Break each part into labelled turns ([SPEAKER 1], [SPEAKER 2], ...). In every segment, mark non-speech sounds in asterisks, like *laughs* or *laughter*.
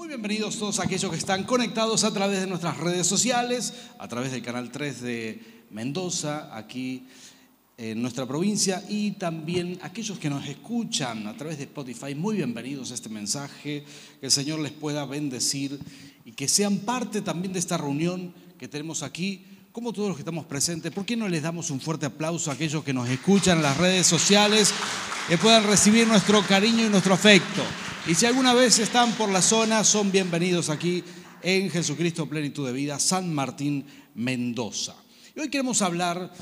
[SPEAKER 1] Muy bienvenidos todos aquellos que están conectados a través de nuestras redes sociales, a través del canal 3 de Mendoza, aquí en nuestra provincia, y también aquellos que nos escuchan a través de Spotify. Muy bienvenidos a este mensaje, que el Señor les pueda bendecir y que sean parte también de esta reunión que tenemos aquí. Como todos los que estamos presentes, ¿por qué no les damos un fuerte aplauso a aquellos que nos escuchan en las redes sociales, que puedan recibir nuestro cariño y nuestro afecto? Y si alguna vez están por la zona, son bienvenidos aquí en Jesucristo Plenitud de Vida, San Martín, Mendoza. Y hoy queremos hablar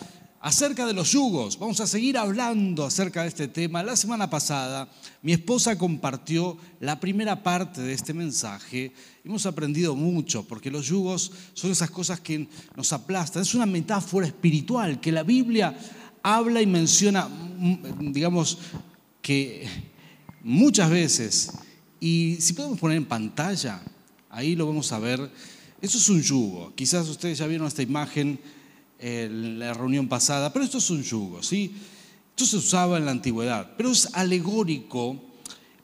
[SPEAKER 1] acerca de los yugos. Vamos a seguir hablando acerca de este tema. La semana pasada mi esposa compartió la primera parte de este mensaje. Hemos aprendido mucho porque los yugos son esas cosas que nos aplastan. Es una metáfora espiritual que la Biblia habla y menciona, digamos, que muchas veces. Y si podemos poner en pantalla, ahí lo vamos a ver. Eso es un yugo. Quizás ustedes ya vieron esta imagen en la reunión pasada, pero esto es un yugo, ¿sí? Esto se usaba en la antigüedad, pero es alegórico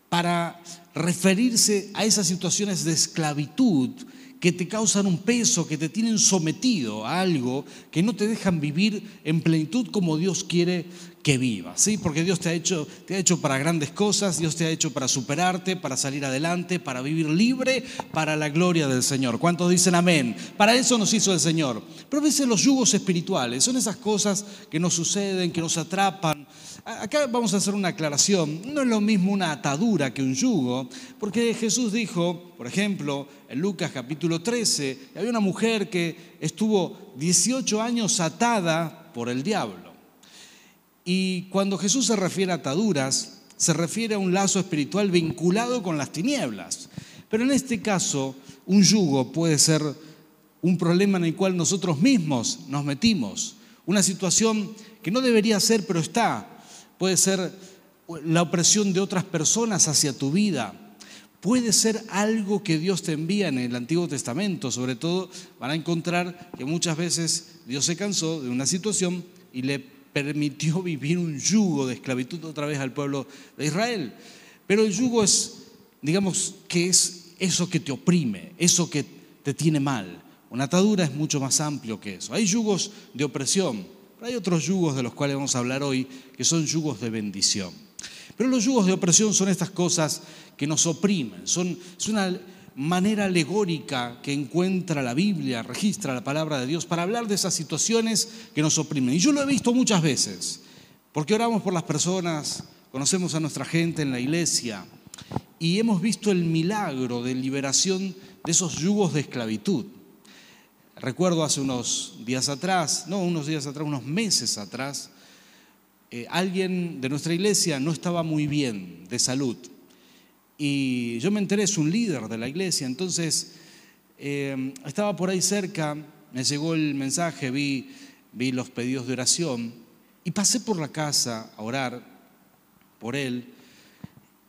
[SPEAKER 1] para referirse a esas situaciones de esclavitud que te causan un peso, que te tienen sometido a algo, que no te dejan vivir en plenitud como Dios quiere que vivas, ¿sí? Porque Dios te ha, hecho, te ha hecho para grandes cosas, Dios te ha hecho para superarte, para salir adelante, para vivir libre, para la gloria del Señor. ¿Cuántos dicen amén? Para eso nos hizo el Señor. Pero a veces los yugos espirituales son esas cosas que nos suceden, que nos atrapan. Acá vamos a hacer una aclaración. No es lo mismo una atadura que un yugo, porque Jesús dijo, por ejemplo, en Lucas capítulo 13, había una mujer que estuvo 18 años atada por el diablo. Y cuando Jesús se refiere a ataduras, se refiere a un lazo espiritual vinculado con las tinieblas. Pero en este caso, un yugo puede ser un problema en el cual nosotros mismos nos metimos, una situación que no debería ser, pero está. Puede ser la opresión de otras personas hacia tu vida. Puede ser algo que Dios te envía en el Antiguo Testamento. Sobre todo van a encontrar que muchas veces Dios se cansó de una situación y le permitió *laughs* vivir un yugo de esclavitud otra vez al pueblo de Israel. Pero el yugo es, digamos, que es eso que te oprime, eso que te tiene mal. Una atadura es mucho más amplio que eso. Hay yugos de opresión, pero hay otros yugos de los cuales vamos a hablar hoy que son yugos de bendición. Pero los yugos de opresión son estas cosas que nos oprimen, son, es una manera alegórica que encuentra la Biblia, registra la palabra de Dios para hablar de esas situaciones que nos oprimen. Y yo lo he visto muchas veces, porque oramos por las personas, conocemos a nuestra gente en la iglesia y hemos visto el milagro de liberación de esos yugos de esclavitud. Recuerdo hace unos días atrás, no unos días atrás, unos meses atrás, eh, alguien de nuestra iglesia no estaba muy bien de salud y yo me enteré, es un líder de la iglesia, entonces eh, estaba por ahí cerca, me llegó el mensaje, vi, vi los pedidos de oración y pasé por la casa a orar por él.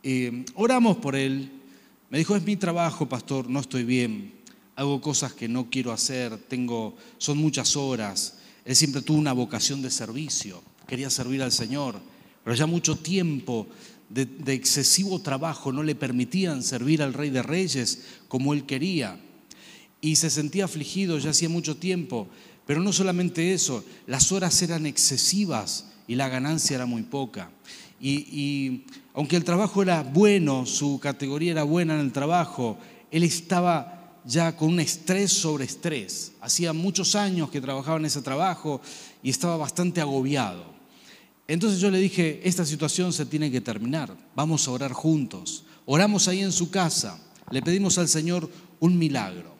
[SPEAKER 1] Eh, oramos por él. Me dijo, es mi trabajo, pastor, no estoy bien. Hago cosas que no quiero hacer, tengo, son muchas horas. Él siempre tuvo una vocación de servicio, quería servir al Señor, pero ya mucho tiempo de, excesivo trabajo no le permitían servir al Rey de Reyes como él quería. Y se sentía afligido ya hacía mucho tiempo. Pero no solamente eso, las horas eran excesivas y la ganancia era muy poca. Y, aunque el trabajo era bueno, su categoría era buena en el trabajo, él estaba ya con un estrés sobre estrés. Hacía muchos años que trabajaba en ese trabajo y estaba bastante agobiado. Entonces yo le dije, esta situación se tiene que terminar, vamos a orar juntos. Oramos ahí en su casa, le pedimos al Señor un milagro.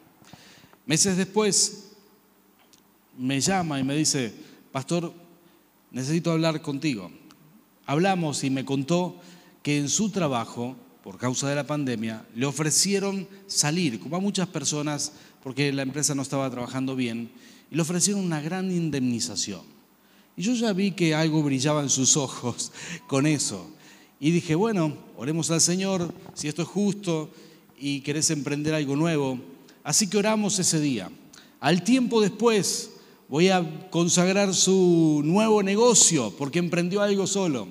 [SPEAKER 1] Meses después me llama y me dice, pastor, necesito hablar contigo. Hablamos y me contó que en su trabajo, por causa de la pandemia, le ofrecieron salir, como a muchas personas, porque la empresa no estaba trabajando bien, y le ofrecieron una gran indemnización. Y yo ya vi que algo brillaba en sus ojos con eso. Y dije, bueno, oremos al Señor si esto es justo y querés emprender algo nuevo. Así que oramos ese día. Al tiempo después voy a consagrar su nuevo negocio porque emprendió algo solo.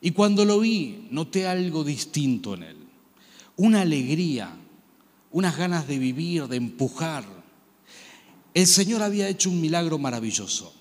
[SPEAKER 1] Y cuando lo vi, noté algo distinto en él. Una alegría, unas ganas de vivir, de empujar. El Señor había hecho un milagro maravilloso.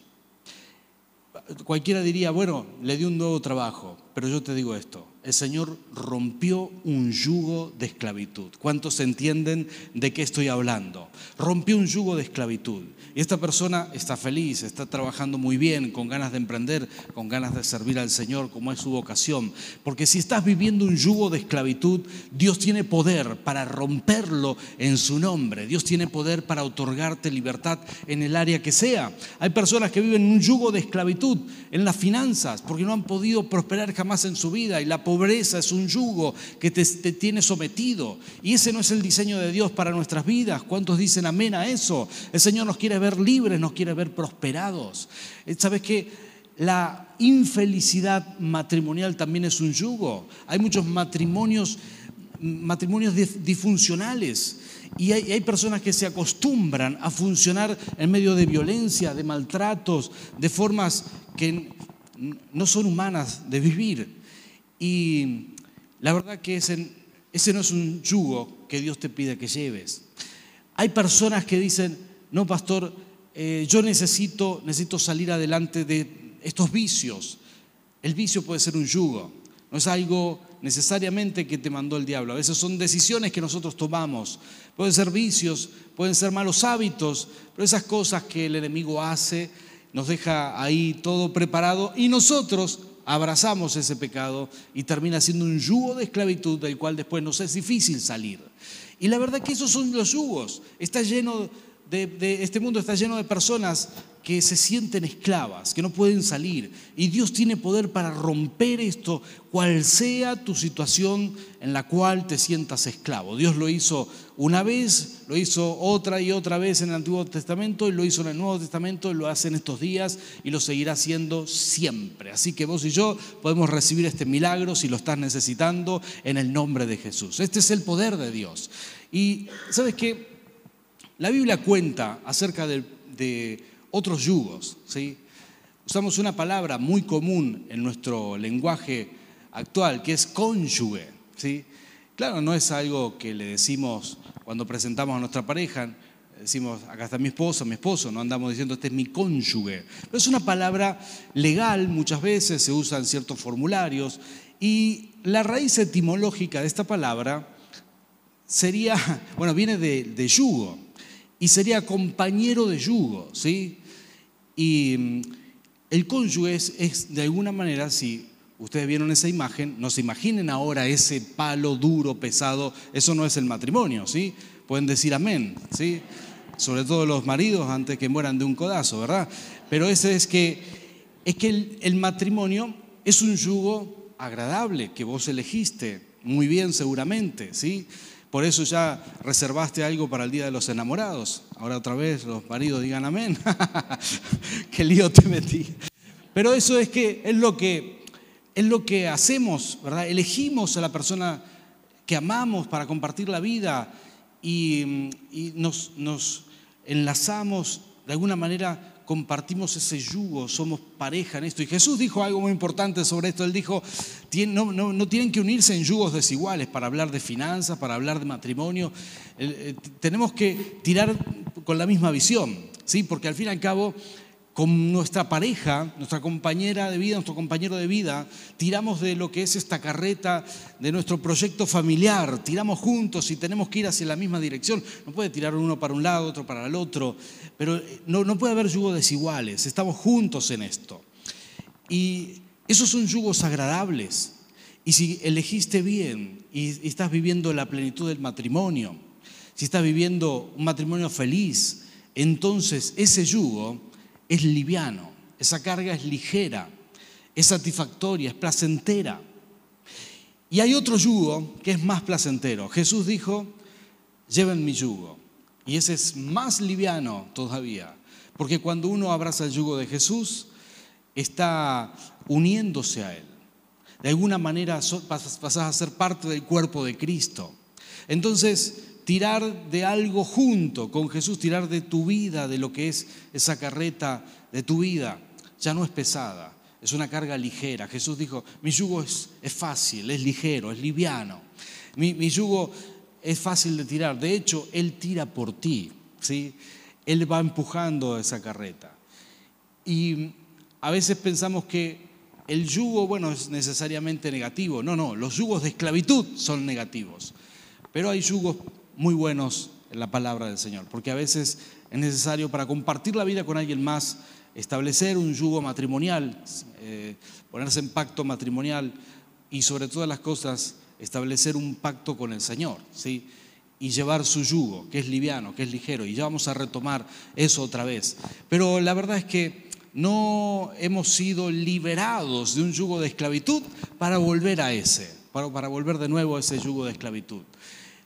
[SPEAKER 1] Cualquiera diría, bueno, le dio un nuevo trabajo, pero yo te digo esto, el Señor rompió un yugo de esclavitud. ¿Cuántos entienden de qué estoy hablando? Rompió un yugo de esclavitud. Y esta persona está feliz, está trabajando muy bien, con ganas de emprender, con ganas de servir al Señor, como es su vocación. Porque si estás viviendo un yugo de esclavitud, Dios tiene poder para romperlo en su nombre. Dios tiene poder para otorgarte libertad en el área que sea. Hay personas que viven un yugo de esclavitud en las finanzas, porque no han podido prosperar jamás en su vida. Y la pobreza es un yugo que te, te tiene sometido. Y ese no es el diseño de Dios para nuestras vidas. ¿Cuántos dicen amén a eso? El Señor nos quiere ver libres, nos quiere ver prosperados. Eh, ¿Sabes qué? La infelicidad matrimonial también es un yugo. Hay muchos matrimonios, matrimonios disfuncionales. Y hay, hay, personas que se acostumbran a funcionar en medio de violencia, de maltratos, de formas que no son humanas de vivir. Y la verdad que ese, ese no es un yugo que Dios te pide que lleves. Hay personas que dicen, no, pastor, eh, yo necesito, necesito salir adelante de estos vicios. El vicio puede ser un yugo, no es algo necesariamente que te mandó el diablo. A veces son decisiones que nosotros tomamos. Pueden ser vicios, pueden ser malos hábitos, pero esas cosas que el enemigo hace nos deja ahí todo preparado y nosotros abrazamos ese pecado y termina siendo un yugo de esclavitud del cual después nos es difícil salir. Y la verdad que esos son los yugos. Está lleno de, este mundo está lleno de personas que se sienten esclavas, que no pueden salir. Y Dios tiene poder para romper esto, cual sea tu situación en la cual te sientas esclavo. Dios lo hizo una vez, lo hizo otra y otra vez en el Antiguo Testamento, y lo hizo en el Nuevo Testamento, y lo hace en estos días, y lo seguirá haciendo siempre. Así que vos y yo podemos recibir este milagro si lo estás necesitando en el nombre de Jesús. Este es el poder de Dios. Y sabes qué? La Biblia cuenta acerca de, otros yugos. ¿sí? Usamos una palabra muy común en nuestro lenguaje actual, que es cónyuge. ¿sí? Claro, no es algo que le decimos cuando presentamos a nuestra pareja, decimos, acá está mi esposa, mi esposo, no andamos diciendo, este es mi cónyuge. Pero es una palabra legal, muchas veces se usa en ciertos formularios, y la raíz etimológica de esta palabra sería, *laughs* bueno, viene de yugo y sería compañero de yugo, ¿sí? Y mm, el cónyuge es, de alguna manera, si ustedes vieron esa imagen, no se imaginen ahora ese palo duro, pesado, eso no es el matrimonio, ¿sí? Pueden decir amén, ¿sí? Sobre todo los maridos antes que mueran de un codazo, ¿verdad? Pero ese es que, es que el, el matrimonio es un yugo agradable que vos elegiste, muy bien seguramente, ¿sí? Por eso ya reservaste algo para el Día de los Enamorados. Ahora otra vez los maridos digan amén. *laughs* Qué lío te metí. Pero eso es que es lo que es lo que hacemos, ¿verdad? Elegimos a la persona que amamos para compartir la vida y, y nos, nos enlazamos de alguna manera compartimos ese yugo, somos pareja en esto. Y Jesús dijo algo muy importante sobre esto. Él dijo, no, no, tienen que unirse en yugos desiguales para hablar de finanzas, para hablar de matrimonio. Eh, tenemos que tirar con la misma visión, ¿sí? porque al fin y al cabo con nuestra pareja, nuestra compañera de vida, nuestro compañero de vida, tiramos de lo que es esta carreta de nuestro proyecto familiar, tiramos juntos y tenemos que ir hacia la misma dirección. No puede tirar uno para un lado, otro para el otro, pero no, no puede haber yugos desiguales, estamos juntos en esto. Y esos son yugos agradables. Y si elegiste bien y estás viviendo la plenitud del matrimonio, si estás viviendo un matrimonio feliz, entonces ese yugo es liviano, esa carga es ligera, es satisfactoria, es placentera. Y hay otro yugo que es más placentero. Jesús dijo, lleven mi yugo. Y ese es más liviano todavía, porque cuando uno abraza el yugo de Jesús, está uniéndose a Él. De alguna manera pasas a ser parte del cuerpo de Cristo. Entonces, tirar de algo junto con Jesús, tirar de tu vida, de lo que es esa carreta de tu vida, ya no es pesada, es una carga ligera. Jesús dijo, mi yugo es, fácil, es ligero, es liviano. Mi, yugo es fácil de tirar. De hecho, Él tira por ti, ¿sí? Él va empujando esa carreta. Y a veces pensamos que el yugo, bueno, es necesariamente negativo. No, no, los yugos de esclavitud son negativos. Pero hay yugos muy buenos en la palabra del Señor, porque a veces es necesario para compartir la vida con alguien más, establecer un yugo matrimonial, eh, ponerse en pacto matrimonial y sobre todas las cosas establecer un pacto con el Señor, ¿sí? Y llevar su yugo, que es liviano, que es ligero. Y ya vamos a retomar eso otra vez. Pero la verdad es que no hemos sido liberados de un yugo de esclavitud para volver a ese, para, para volver de nuevo a ese yugo de esclavitud.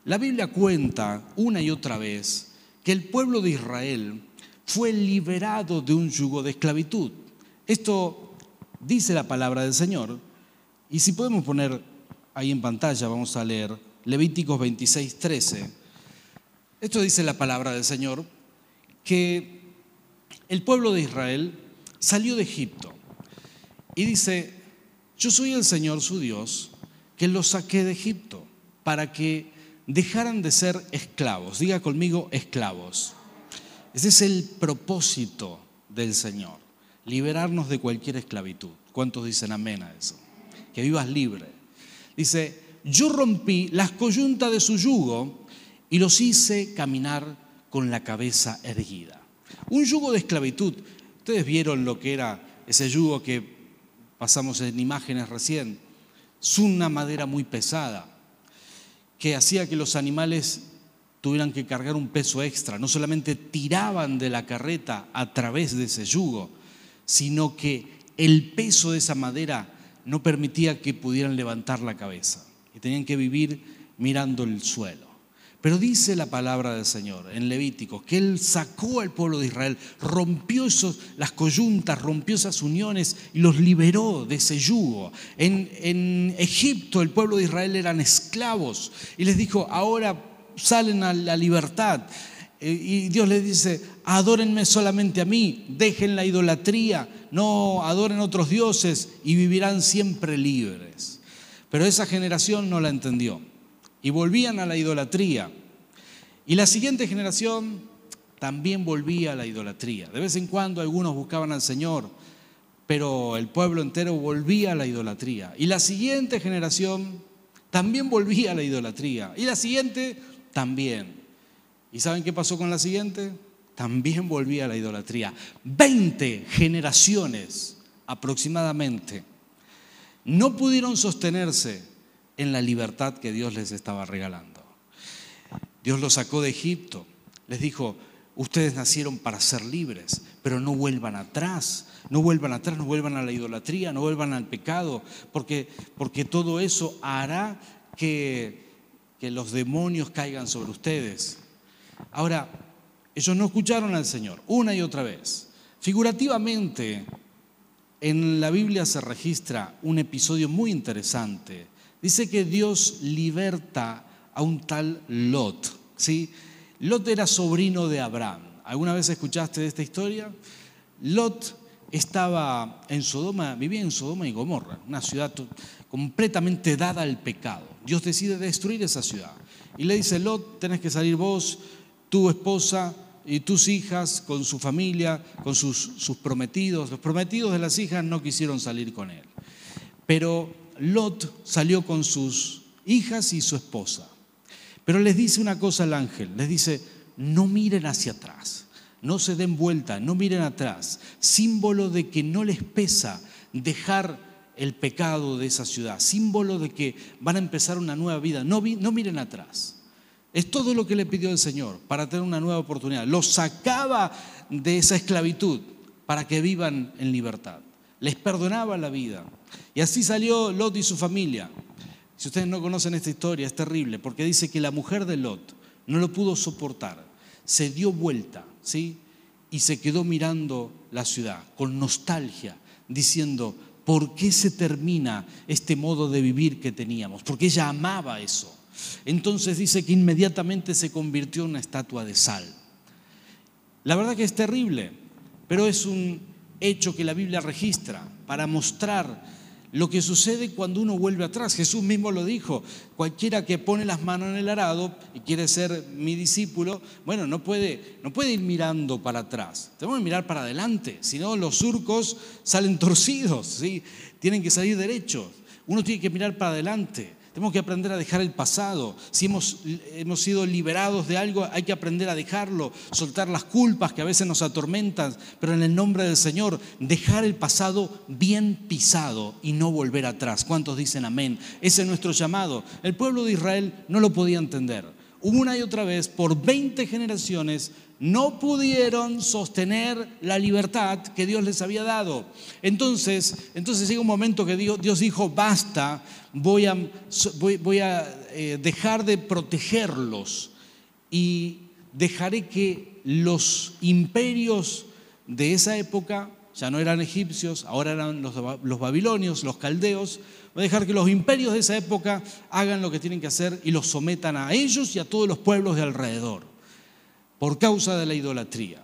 [SPEAKER 1] La Biblia cuenta una y otra vez que el pueblo de Israel fue liberado de un yugo de esclavitud. Esto dice la palabra del Señor. Y si podemos poner ahí en pantalla, vamos a leer Levíticos 26, 13. Esto dice la palabra del Señor, que el pueblo de Israel salió de Egipto y dice, yo soy el Señor su Dios, que los saqué de Egipto para que dejaran de ser esclavos. Diga conmigo, esclavos. Ese es el propósito del Señor, liberarnos de cualquier esclavitud. ¿Cuántos dicen amén a eso? Que vivas libre. Dice, yo rompí las coyuntas de su yugo y los hice caminar con la cabeza erguida. Un yugo de esclavitud. Ustedes vieron lo que era ese yugo que pasamos en imágenes recién. Es una madera muy pesada que hacía que los animales tuvieran que cargar un peso extra. No solamente tiraban de la carreta a través de ese yugo, sino que el peso de esa madera no permitía que pudieran levantar la cabeza y tenían que vivir mirando el suelo. Pero dice la palabra del Señor en Levítico que Él sacó al pueblo de Israel, rompió esos, las coyuntas, rompió esas uniones y los liberó de ese yugo. En, en Egipto el pueblo de Israel eran esclavos y les dijo, ahora salen a la libertad. Eh, y Dios les dice, adórenme solamente a mí, dejen la idolatría, no adoren otros dioses y vivirán siempre libres. Pero esa generación no la entendió y volvían a la idolatría. Y la siguiente generación también volvía a la idolatría. De vez en cuando algunos buscaban al Señor, pero el pueblo entero volvía a la idolatría. Y la siguiente generación también volvía a la idolatría. Y la siguiente también. ¿Y saben qué pasó con la siguiente? También volvía a la idolatría. Veinte generaciones aproximadamente no pudieron sostenerse en la libertad que Dios les estaba regalando. Dios los sacó de Egipto, les dijo, ustedes nacieron para ser libres, pero no vuelvan atrás, no vuelvan atrás, no vuelvan a la idolatría, no vuelvan al pecado, porque, porque todo eso hará que que los demonios caigan sobre ustedes. Ahora, ellos no escucharon al Señor una y otra vez. Figurativamente, en la Biblia se registra un episodio muy interesante. Dice que Dios liberta a un tal Lot. ¿sí? Lot era sobrino de Abraham. ¿Alguna vez escuchaste de esta historia? Lot estaba en Sodoma, vivía en Sodoma y Gomorra, una ciudad completamente dada al pecado. Dios decide destruir esa ciudad. Y le dice, Lot, tenés que salir vos, tu esposa y tus hijas con su familia, con sus, sus prometidos. Los prometidos de las hijas no quisieron salir con él. Pero Lot salió con sus hijas y su esposa. Pero les dice una cosa al ángel, les dice, no miren hacia atrás, no se den vuelta, no miren atrás, símbolo de que no les pesa dejar el pecado de esa ciudad, símbolo de que van a empezar una nueva vida. No, no miren atrás. Es todo lo que le pidió el Señor para tener una nueva oportunidad. Los sacaba de esa esclavitud para que vivan en libertad. Les perdonaba la vida. Y así salió Lot y su familia. Si ustedes no conocen esta historia, es terrible, porque dice que la mujer de Lot no lo pudo soportar. Se dio vuelta, ¿sí? Y se quedó mirando la ciudad con nostalgia, diciendo, ¿por qué se termina este modo de vivir que teníamos? Porque ella amaba eso. Entonces dice que inmediatamente se convirtió en una estatua de sal. La verdad que es terrible, pero es un hecho que la Biblia registra para mostrar lo que sucede cuando uno vuelve atrás. Jesús mismo lo dijo, cualquiera que pone las manos en el arado y quiere ser mi discípulo, bueno, no puede, no puede ir mirando para atrás, tenemos que mirar para adelante, si no los surcos salen torcidos, ¿sí? tienen que salir derechos, uno tiene que mirar para adelante. Tenemos que aprender a dejar el pasado. Si hemos, hemos sido liberados de algo, hay que aprender a dejarlo, soltar las culpas que a veces nos atormentan, pero en el nombre del Señor, dejar el pasado bien pisado y no volver atrás. ¿Cuántos dicen amén? Ese es nuestro llamado. El pueblo de Israel no lo podía entender. Una y otra vez, por 20 generaciones, no pudieron sostener la libertad que Dios les había dado. Entonces, entonces llega un momento que Dios, Dios dijo, basta, voy a, voy, a eh, dejar de protegerlos y dejaré que los imperios de esa época, ya no eran egipcios, ahora eran los, los babilonios, los caldeos, voy a dejar que los imperios de esa época hagan lo que tienen que hacer y los sometan a ellos y a todos los pueblos de alrededor por causa de la idolatría.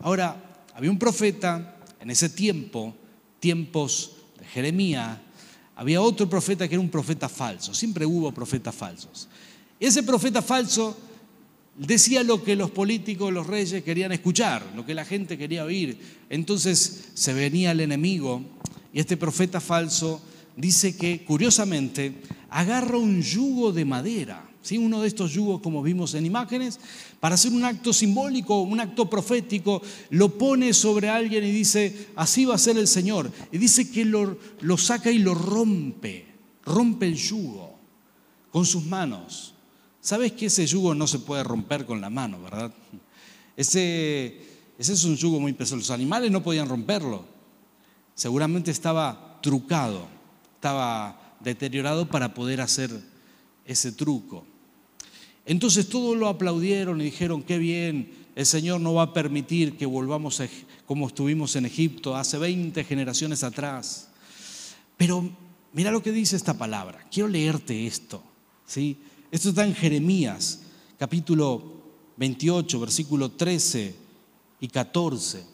[SPEAKER 1] Ahora, había un profeta en ese tiempo, tiempos de Jeremías, había otro profeta que era un profeta falso, siempre hubo profetas falsos. Ese profeta falso decía lo que los políticos, los reyes querían escuchar, lo que la gente quería oír. Entonces se venía el enemigo y este profeta falso dice que, curiosamente, agarra un yugo de madera uno de estos yugos como vimos en imágenes, para hacer un acto simbólico, un acto profético, lo pone sobre alguien y dice, así va a ser el Señor. Y dice que lo, lo saca y lo rompe, rompe el yugo con sus manos. ¿Sabes que ese yugo no se puede romper con la mano, verdad? Ese, ese es un yugo muy pesado. Los animales no podían romperlo. Seguramente estaba trucado, estaba deteriorado para poder hacer ese truco. Entonces todos lo aplaudieron y dijeron, qué bien, el Señor no va a permitir que volvamos como estuvimos en Egipto hace 20 generaciones atrás. Pero mira lo que dice esta palabra. Quiero leerte esto. ¿sí? Esto está en Jeremías, capítulo 28, versículo 13 y 14.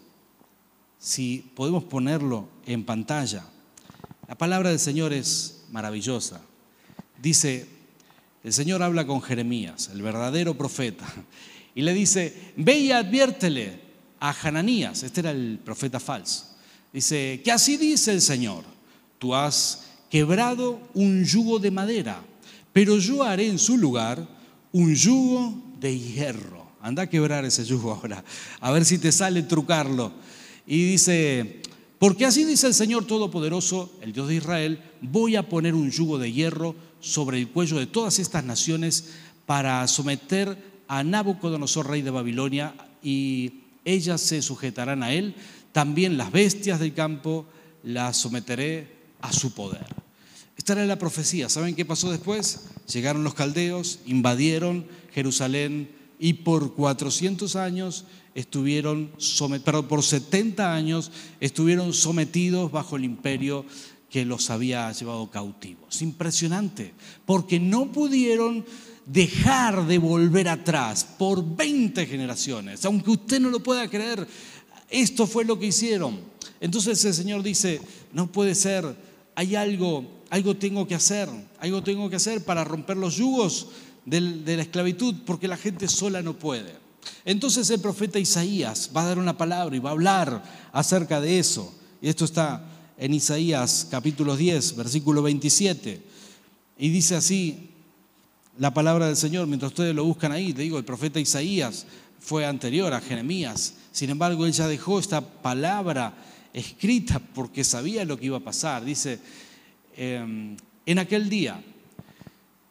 [SPEAKER 1] Si podemos ponerlo en pantalla. La palabra del Señor es maravillosa. Dice, el Señor habla con Jeremías, el verdadero profeta, y le dice, ve y adviértele a Hananías, este era el profeta falso. Dice, que así dice el Señor, tú has quebrado un yugo de madera, pero yo haré en su lugar un yugo de hierro. Anda a quebrar ese yugo *laughs* ahora, a ver si te sale trucarlo. Y dice, porque así dice el Señor Todopoderoso, el Dios de Israel, voy a poner un yugo de hierro sobre el cuello de todas estas naciones para someter a Nabucodonosor, rey de Babilonia, y ellas se sujetarán a él. También las bestias del campo las someteré a su poder. Esta era la profecía. ¿Saben qué pasó después? Llegaron los caldeos, invadieron Jerusalén y por 400 años estuvieron, perdón, por 70 años estuvieron sometidos bajo el imperio que los había llevado cautivos. Impresionante, porque no pudieron dejar de volver atrás por 20 generaciones. Aunque usted no lo pueda creer, esto fue lo que hicieron. Entonces el Señor dice, no puede ser, hay algo, algo tengo que hacer, algo tengo que hacer para romper los yugos de la esclavitud, porque la gente sola no puede. Entonces el profeta Isaías va a dar una palabra y va a hablar acerca de eso. Y esto está en Isaías capítulo 10, versículo 27. Y dice así la palabra del Señor, mientras ustedes lo buscan ahí, te digo, el profeta Isaías fue anterior a Jeremías. Sin embargo, él ya dejó esta palabra escrita porque sabía lo que iba a pasar. Dice, em, en aquel día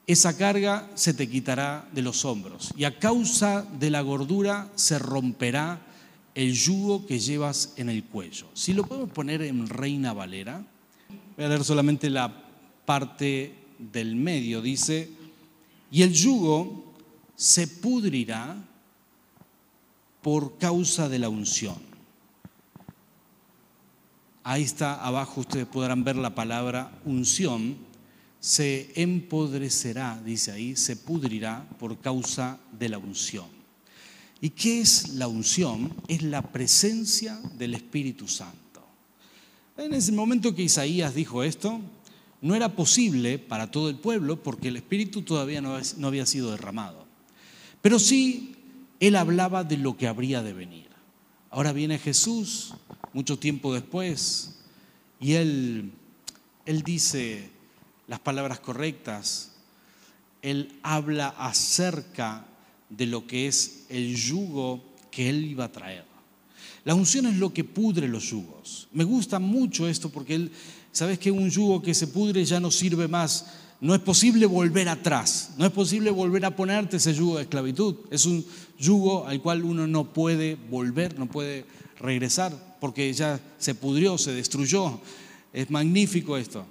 [SPEAKER 1] esa carga se te quitará de los hombros y a causa de la gordura se romperá el yugo que llevas en el cuello. Si lo podemos poner en Reina Valera, voy a leer solamente la parte del medio, dice, y el yugo se pudrirá por causa de la unción. Ahí está abajo, ustedes podrán ver la palabra unción, se empodrecerá, dice ahí, se pudrirá por causa de la unción. ¿Y qué es la unción? Es la presencia del Espíritu Santo. En ese momento que Isaías dijo esto, no era posible para todo el pueblo porque el Espíritu todavía no había sido derramado. Pero sí, él hablaba de lo que habría de venir. Ahora viene Jesús, mucho tiempo después, y él, él dice las palabras correctas, él habla acerca de lo que es el yugo que él iba a traer. La unción es lo que pudre los yugos. Me gusta mucho esto porque él, sabes que un yugo que se pudre ya no sirve más. No es posible volver atrás, no es posible volver a ponerte ese yugo de esclavitud. Es un yugo al cual uno no puede volver, no puede regresar porque ya se pudrió, se destruyó. Es magnífico esto.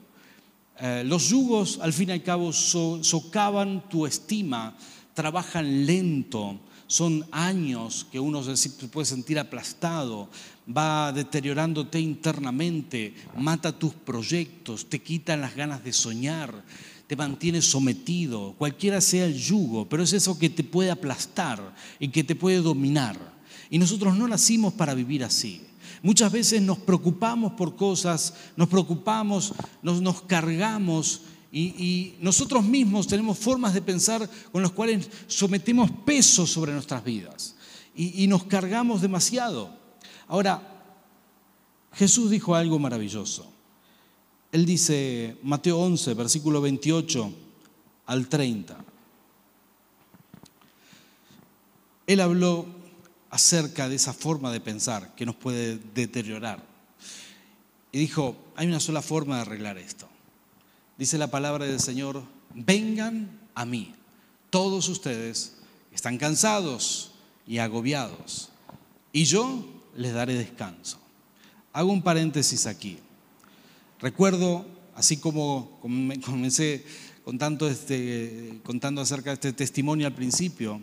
[SPEAKER 1] Eh, los yugos, al fin y al cabo, socavan tu estima, trabajan lento, son años que uno se puede sentir aplastado, va deteriorándote internamente, mata tus proyectos, te quitan las ganas de soñar, te mantiene sometido, cualquiera sea el yugo, pero es eso que te puede aplastar y que te puede dominar. Y nosotros no nacimos para vivir así. Muchas veces nos preocupamos por cosas, nos preocupamos, nos, nos cargamos y, nosotros mismos tenemos formas de pensar con las cuales sometemos peso sobre nuestras vidas y, y nos cargamos demasiado. Ahora, Jesús dijo algo maravilloso. Él dice, Mateo 11, versículo 28 al 30. Él habló acerca de esa forma de pensar que nos puede deteriorar. Y dijo, hay una sola forma de arreglar esto. Dice la palabra del Señor, vengan a mí, todos ustedes están cansados y agobiados, y yo les daré descanso. Hago un paréntesis aquí. Recuerdo, así como comencé contando, este, contando acerca de este testimonio al principio,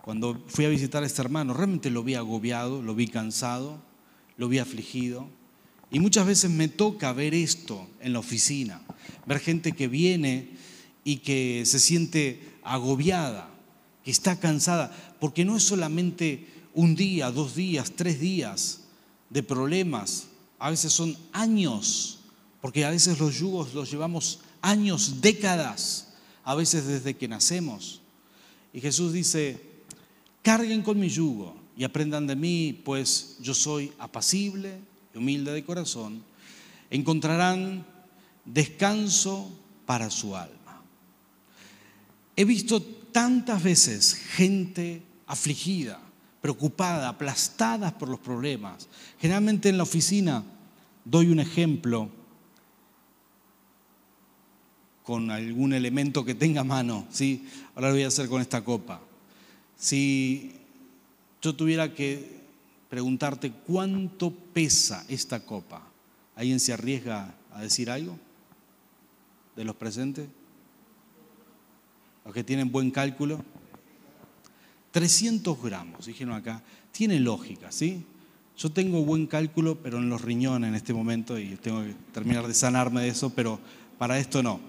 [SPEAKER 1] cuando fui a visitar a este hermano, realmente lo vi agobiado, lo vi cansado, lo vi afligido. Y muchas veces me toca ver esto en la oficina, ver gente que viene y que se siente agobiada, que está cansada, porque no es solamente un día, dos días, tres días de problemas, a veces son años, porque a veces los yugos los llevamos años, décadas, a veces desde que nacemos. Y Jesús dice, Carguen con mi yugo y aprendan de mí, pues yo soy apacible y humilde de corazón. Encontrarán descanso para su alma. He visto tantas veces gente afligida, preocupada, aplastada por los problemas. Generalmente en la oficina doy un ejemplo con algún elemento que tenga mano, ¿sí? Ahora lo voy a hacer con esta copa. Si yo tuviera que preguntarte cuánto pesa esta copa, ¿alguien se arriesga a decir algo de los presentes? Los que tienen buen cálculo. 300 gramos, dijeron acá. Tiene lógica, ¿sí? Yo tengo buen cálculo, pero en los riñones en este momento y tengo que terminar de sanarme de eso, pero para esto no.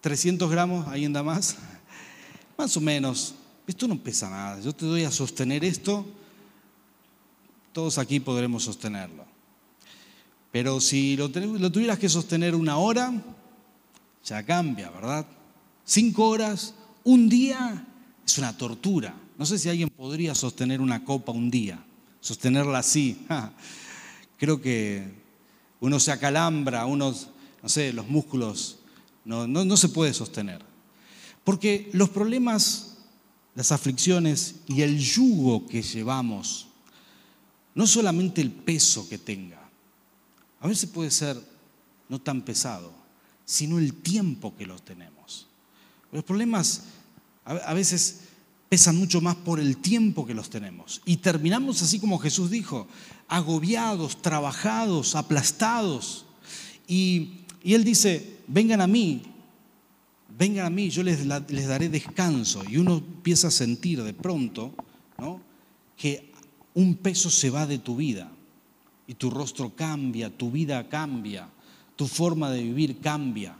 [SPEAKER 1] 300 ah, gramos, ¿alguien da más? Más o menos, esto no pesa nada. Yo te doy a sostener esto, todos aquí podremos sostenerlo. Pero si lo, tuvieras que sostener una hora, ya cambia, ¿verdad? Cinco horas, un día, es una tortura. No sé si alguien podría sostener una copa un día, sostenerla así. Creo que uno se acalambra, uno, no sé, los músculos, no, no se puede sostener. Porque los problemas, las aflicciones y el yugo que llevamos, no solamente el peso que tenga, a veces puede ser no tan pesado, sino el tiempo que los tenemos. Los problemas a veces pesan mucho más por el tiempo que los tenemos. Y terminamos así como Jesús dijo, agobiados, trabajados, aplastados. Y, y Él dice, vengan a mí, vengan a mí, yo les, daré descanso. Y uno empieza a sentir de pronto que un peso se va de tu vida y tu rostro cambia, tu vida cambia, tu forma de vivir cambia.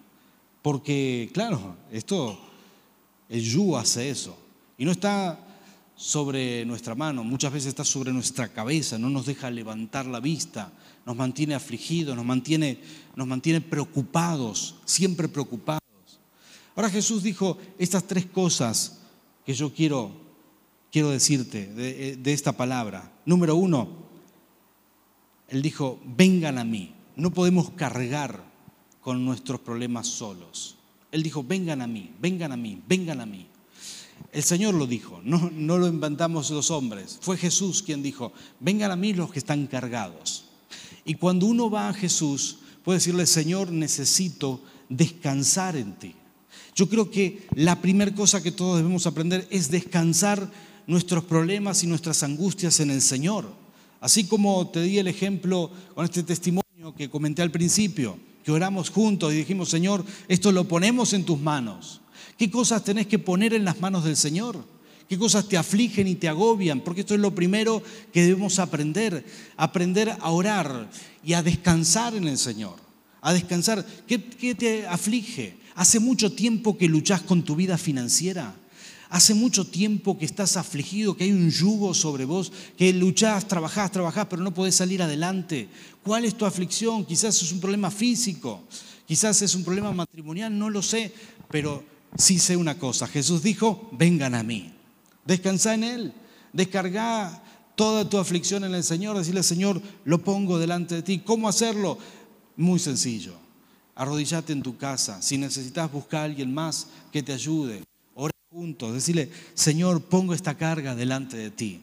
[SPEAKER 1] Porque, claro, esto, el yugo hace eso. Y no está sobre nuestra mano, muchas veces está sobre nuestra cabeza, no nos deja levantar la vista, nos mantiene afligidos, nos mantiene, nos mantiene preocupados, siempre preocupados. Ahora Jesús dijo estas tres cosas que yo quiero, quiero decirte de, de esta palabra. Número uno, Él dijo, vengan a mí, no podemos cargar con nuestros problemas solos. Él dijo, vengan a mí, vengan a mí, vengan a mí. El Señor lo dijo, no, no lo inventamos los hombres. Fue Jesús quien dijo, vengan a mí los que están cargados. Y cuando uno va a Jesús, puede decirle, Señor, necesito descansar en ti. Yo creo que la primera cosa que todos debemos aprender es descansar nuestros problemas y nuestras angustias en el Señor. Así como te di el ejemplo con este testimonio que comenté al principio, que oramos juntos y dijimos, Señor, esto lo ponemos en tus manos. ¿Qué cosas tenés que poner en las manos del Señor? ¿Qué cosas te afligen y te agobian? Porque esto es lo primero que debemos aprender, aprender a orar y a descansar en el Señor, a descansar. ¿Qué, qué te aflige? ¿Hace mucho tiempo que luchás con tu vida financiera? Hace mucho tiempo que estás afligido, que hay un yugo sobre vos, que luchás, trabajás, trabajás, pero no podés salir adelante. ¿Cuál es tu aflicción? Quizás es un problema físico, quizás es un problema matrimonial, no lo sé, pero sí sé una cosa. Jesús dijo, vengan a mí, descansa en Él, descarga toda tu aflicción en el Señor, decirle, Señor, lo pongo delante de ti. ¿Cómo hacerlo? Muy sencillo. Arrodillate en tu casa. Si necesitas buscar a alguien más que te ayude, ora juntos. Decirle, Señor, pongo esta carga delante de ti.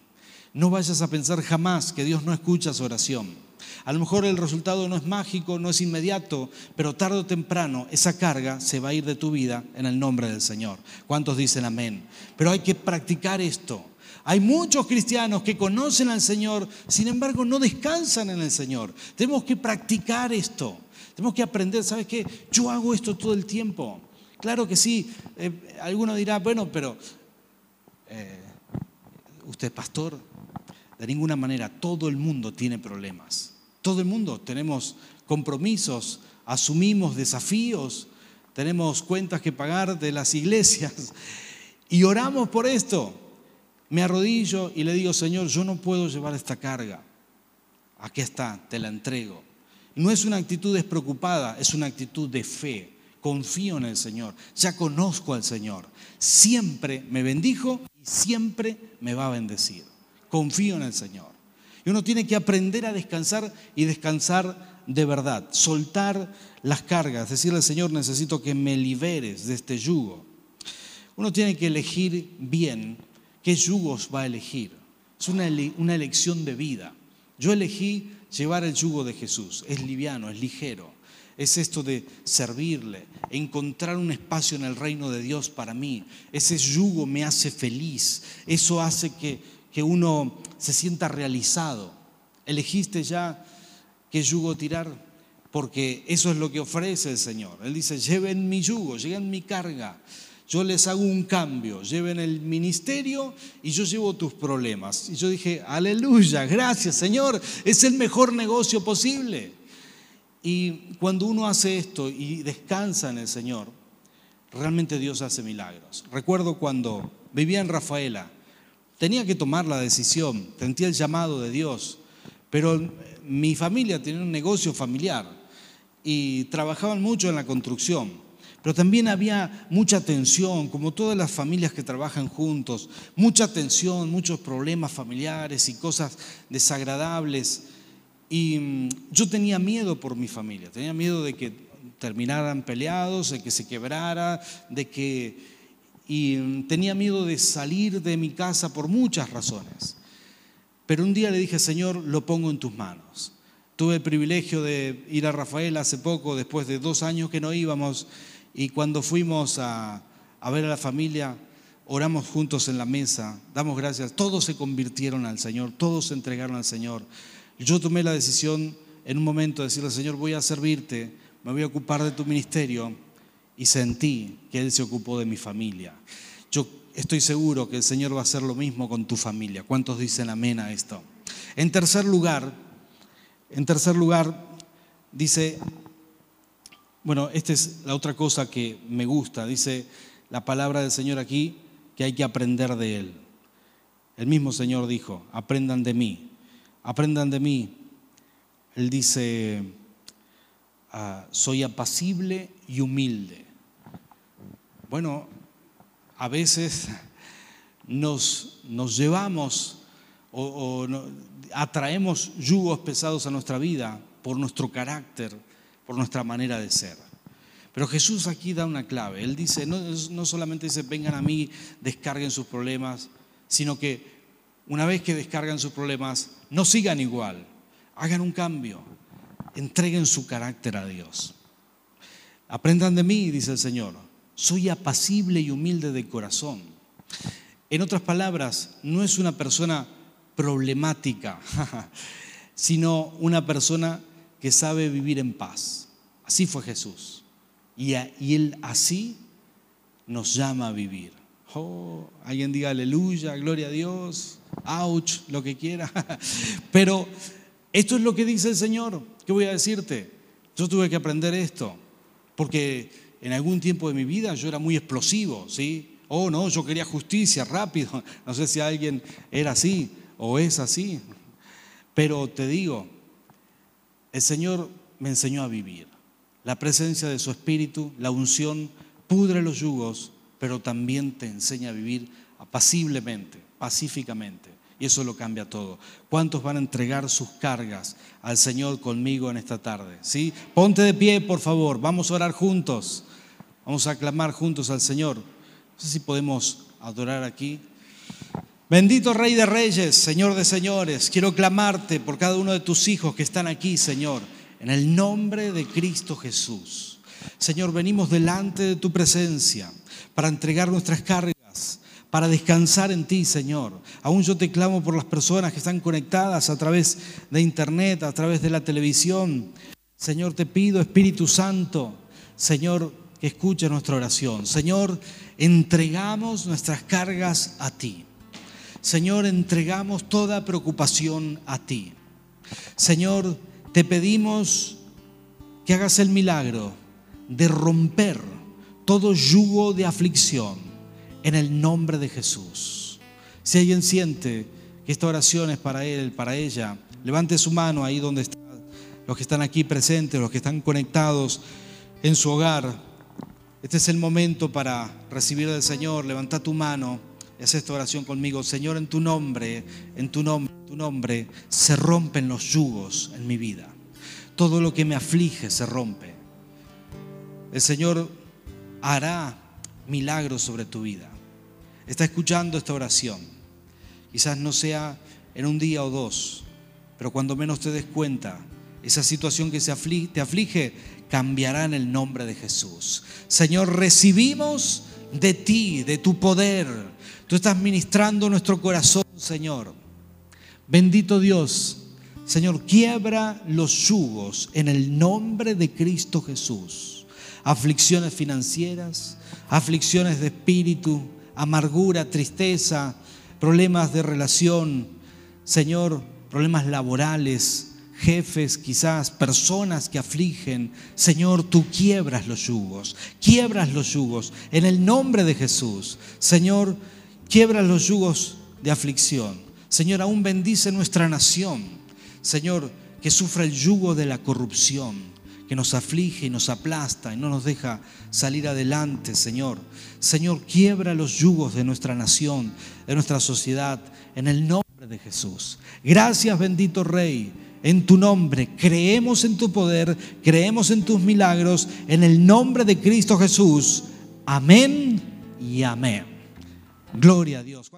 [SPEAKER 1] No vayas a pensar jamás que Dios no escucha su oración. A lo mejor el resultado no es mágico, no es inmediato, pero tarde o temprano esa carga se va a ir de tu vida en el nombre del Señor. ¿Cuántos dicen amén? Pero hay que practicar esto. Hay muchos cristianos que conocen al Señor, sin embargo no descansan en el Señor. Tenemos que practicar esto. Tenemos que aprender, ¿sabes qué? Yo hago esto todo el tiempo. Claro que sí. Eh, alguno dirá, bueno, pero eh, usted pastor, de ninguna manera, todo el mundo tiene problemas. Todo el mundo tenemos compromisos, asumimos desafíos, tenemos cuentas que pagar de las iglesias *laughs* y oramos por esto. Me arrodillo y le digo, Señor, yo no puedo llevar esta carga. Aquí está, te la entrego. No es una actitud despreocupada, es una actitud de fe. Confío en el Señor, ya conozco al Señor. Siempre me bendijo y siempre me va a bendecir confío en el Señor. Y uno tiene que aprender a descansar y descansar de verdad, soltar las cargas, decirle al Señor, necesito que me liberes de este yugo. Uno tiene que elegir bien qué yugos va a elegir. Es una, una elección de vida. Yo elegí llevar el yugo de Jesús. Es liviano, es ligero. Es esto de servirle, encontrar un espacio en el reino de Dios para mí. Ese yugo me hace feliz. Eso hace que que uno se sienta realizado. ¿Elegiste ya qué yugo tirar? Porque eso es lo que ofrece el Señor. Él dice, lleven mi yugo, lleven mi carga. Yo les hago un cambio, lleven el ministerio y yo llevo tus problemas. Y yo dije, aleluya, gracias Señor, es el mejor negocio posible. Y cuando uno hace esto y descansa en el Señor, realmente Dios hace milagros. Recuerdo cuando vivía en Rafaela, tenía que tomar la decisión, sentía el llamado de Dios, pero mi familia tenía un negocio familiar y trabajaban mucho en la construcción, pero también había mucha tensión, como todas las familias que trabajan juntos, mucha tensión, muchos problemas familiares y cosas desagradables. Y mm, yo tenía miedo por mi familia, tenía miedo de que terminaran peleados, de que se quebrara, de que y tenía miedo de salir de mi casa por muchas razones. Pero un día le dije, Señor, lo pongo en tus manos. Tuve el privilegio de ir a Rafael hace poco, después de dos años que no íbamos, y cuando fuimos a, ver a la familia, oramos juntos en la mesa, damos gracias, todos se convirtieron al Señor, todos se entregaron al Señor. Yo tomé la decisión en un momento de decirle, Señor, voy a servirte, me voy a ocupar de tu ministerio, y sentí que Él se ocupó de mi familia. Yo estoy seguro que el Señor va a hacer lo mismo con tu familia. ¿Cuántos dicen amén a esto? En tercer lugar, en tercer lugar, dice, bueno, esta es la otra cosa que me gusta, dice la palabra del Señor aquí, que hay que aprender de Él. El mismo Señor dijo, aprendan de mí, aprendan de mí. Él dice, ah, soy apacible y humilde. Bueno, a veces nos, nos llevamos o, atraemos yugos pesados a nuestra vida por nuestro carácter, por nuestra manera de ser. Pero Jesús aquí da una clave. Él dice, no, solamente dice, vengan a mí, descarguen sus problemas, sino que una vez que descargan sus problemas, no sigan igual, hagan un cambio, entreguen su carácter a Dios. Aprendan de mí, dice el Señor, soy apacible y humilde de corazón. En otras palabras, no es una persona problemática, *laughs* sino una persona que sabe vivir en paz. Así fue Jesús. Y, Él así nos llama a vivir. Oh, alguien diga aleluya, gloria a Dios, ouch, lo que quiera. *laughs* Pero esto es lo que dice el Señor. ¿Qué voy a decirte? Yo tuve que aprender esto, porque en algún tiempo de mi vida yo era muy explosivo, ¿sí? Oh, no, yo quería justicia rápido. *laughs* No sé si alguien era así o es así. Pero te digo, el Señor me enseñó a vivir. La presencia de su Espíritu, la unción, pudre los yugos, pero también te enseña a vivir apaciblemente, pacíficamente. Y eso lo cambia todo. ¿Cuántos van a entregar sus cargas al Señor conmigo en esta tarde? ¿Sí? Ponte de pie, por favor. Vamos a orar juntos. Vamos a aclamar juntos al Señor. No sé si podemos adorar aquí. Bendito Rey de Reyes, Señor de Señores, quiero clamarte por cada uno de tus hijos que están aquí, Señor, en el nombre de Cristo Jesús. Señor, venimos delante de tu presencia para entregar nuestras cargas, para descansar en ti, Señor. Aún yo te clamo por las personas que están conectadas a través de internet, a través de la televisión. Señor, te pido, Espíritu Santo, Señor, que escuche nuestra oración. Señor, entregamos nuestras cargas a ti. Señor, entregamos toda preocupación a ti. Señor, te pedimos que hagas el milagro de romper todo yugo de aflicción en el nombre de Jesús. Si alguien siente que esta oración es para él, para ella, levante su mano ahí donde están los que están aquí presentes, los que están conectados en su hogar. Este es el momento para recibir del Señor. Levanta tu mano es esta oración conmigo. Señor, en tu nombre, en tu nombre, en tu nombre, se rompen los yugos en mi vida. Todo lo que me aflige se rompe. El Señor hará milagros sobre tu vida. Está escuchando esta oración. Quizás no sea en un día o dos, pero cuando menos te des cuenta, esa situación que se aflige, te aflige cambiará en el nombre de Jesús. Señor, recibimos de ti, de tu poder, Tú estás ministrando nuestro corazón, Señor. Bendito Dios. Señor, quiebra los yugos en el nombre de Cristo Jesús. Aflicciones financieras, aflicciones de espíritu, amargura, tristeza, problemas de relación, Señor, problemas laborales, jefes, quizás personas que afligen. Señor, tú quiebras los yugos, quiebras los yugos en el nombre de Jesús. Señor, Quiebra los yugos de aflicción. Señor, aún bendice nuestra nación. Señor, que sufra el yugo de la corrupción, que nos aflige y nos aplasta y no nos deja salir adelante, Señor. Señor, quiebra los yugos de nuestra nación, de nuestra sociedad, en el nombre de Jesús. Gracias, bendito Rey. En tu nombre, creemos en tu poder, creemos en tus milagros, en el nombre de Cristo Jesús. Amén y amén. Gloria a Dios.